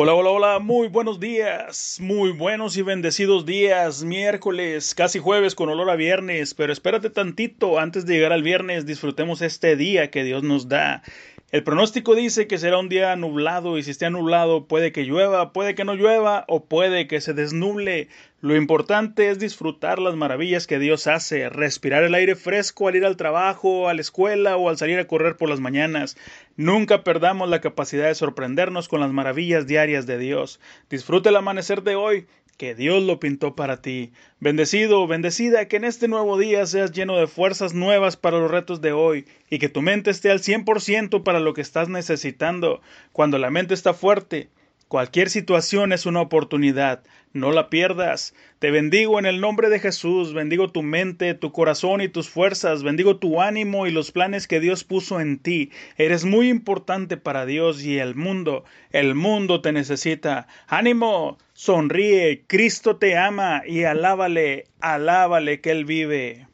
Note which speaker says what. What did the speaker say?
Speaker 1: Hola, hola, hola, muy buenos días, muy buenos y bendecidos días, miércoles, casi jueves con olor a viernes, pero espérate tantito, antes de llegar al viernes disfrutemos este día que Dios nos da. El pronóstico dice que será un día nublado y si está nublado puede que llueva, puede que no llueva o puede que se desnuble. Lo importante es disfrutar las maravillas que Dios hace, respirar el aire fresco al ir al trabajo, a la escuela o al salir a correr por las mañanas. Nunca perdamos la capacidad de sorprendernos con las maravillas diarias de Dios. Disfrute el amanecer de hoy que Dios lo pintó para ti. Bendecido, bendecida, que en este nuevo día seas lleno de fuerzas nuevas para los retos de hoy y que tu mente esté al 100% para lo que estás necesitando. Cuando la mente está fuerte, Cualquier situación es una oportunidad, no la pierdas. Te bendigo en el nombre de Jesús, bendigo tu mente, tu corazón y tus fuerzas, bendigo tu ánimo y los planes que Dios puso en ti. Eres muy importante para Dios y el mundo, el mundo te necesita. Ánimo, sonríe, Cristo te ama y alábale, alábale que Él vive.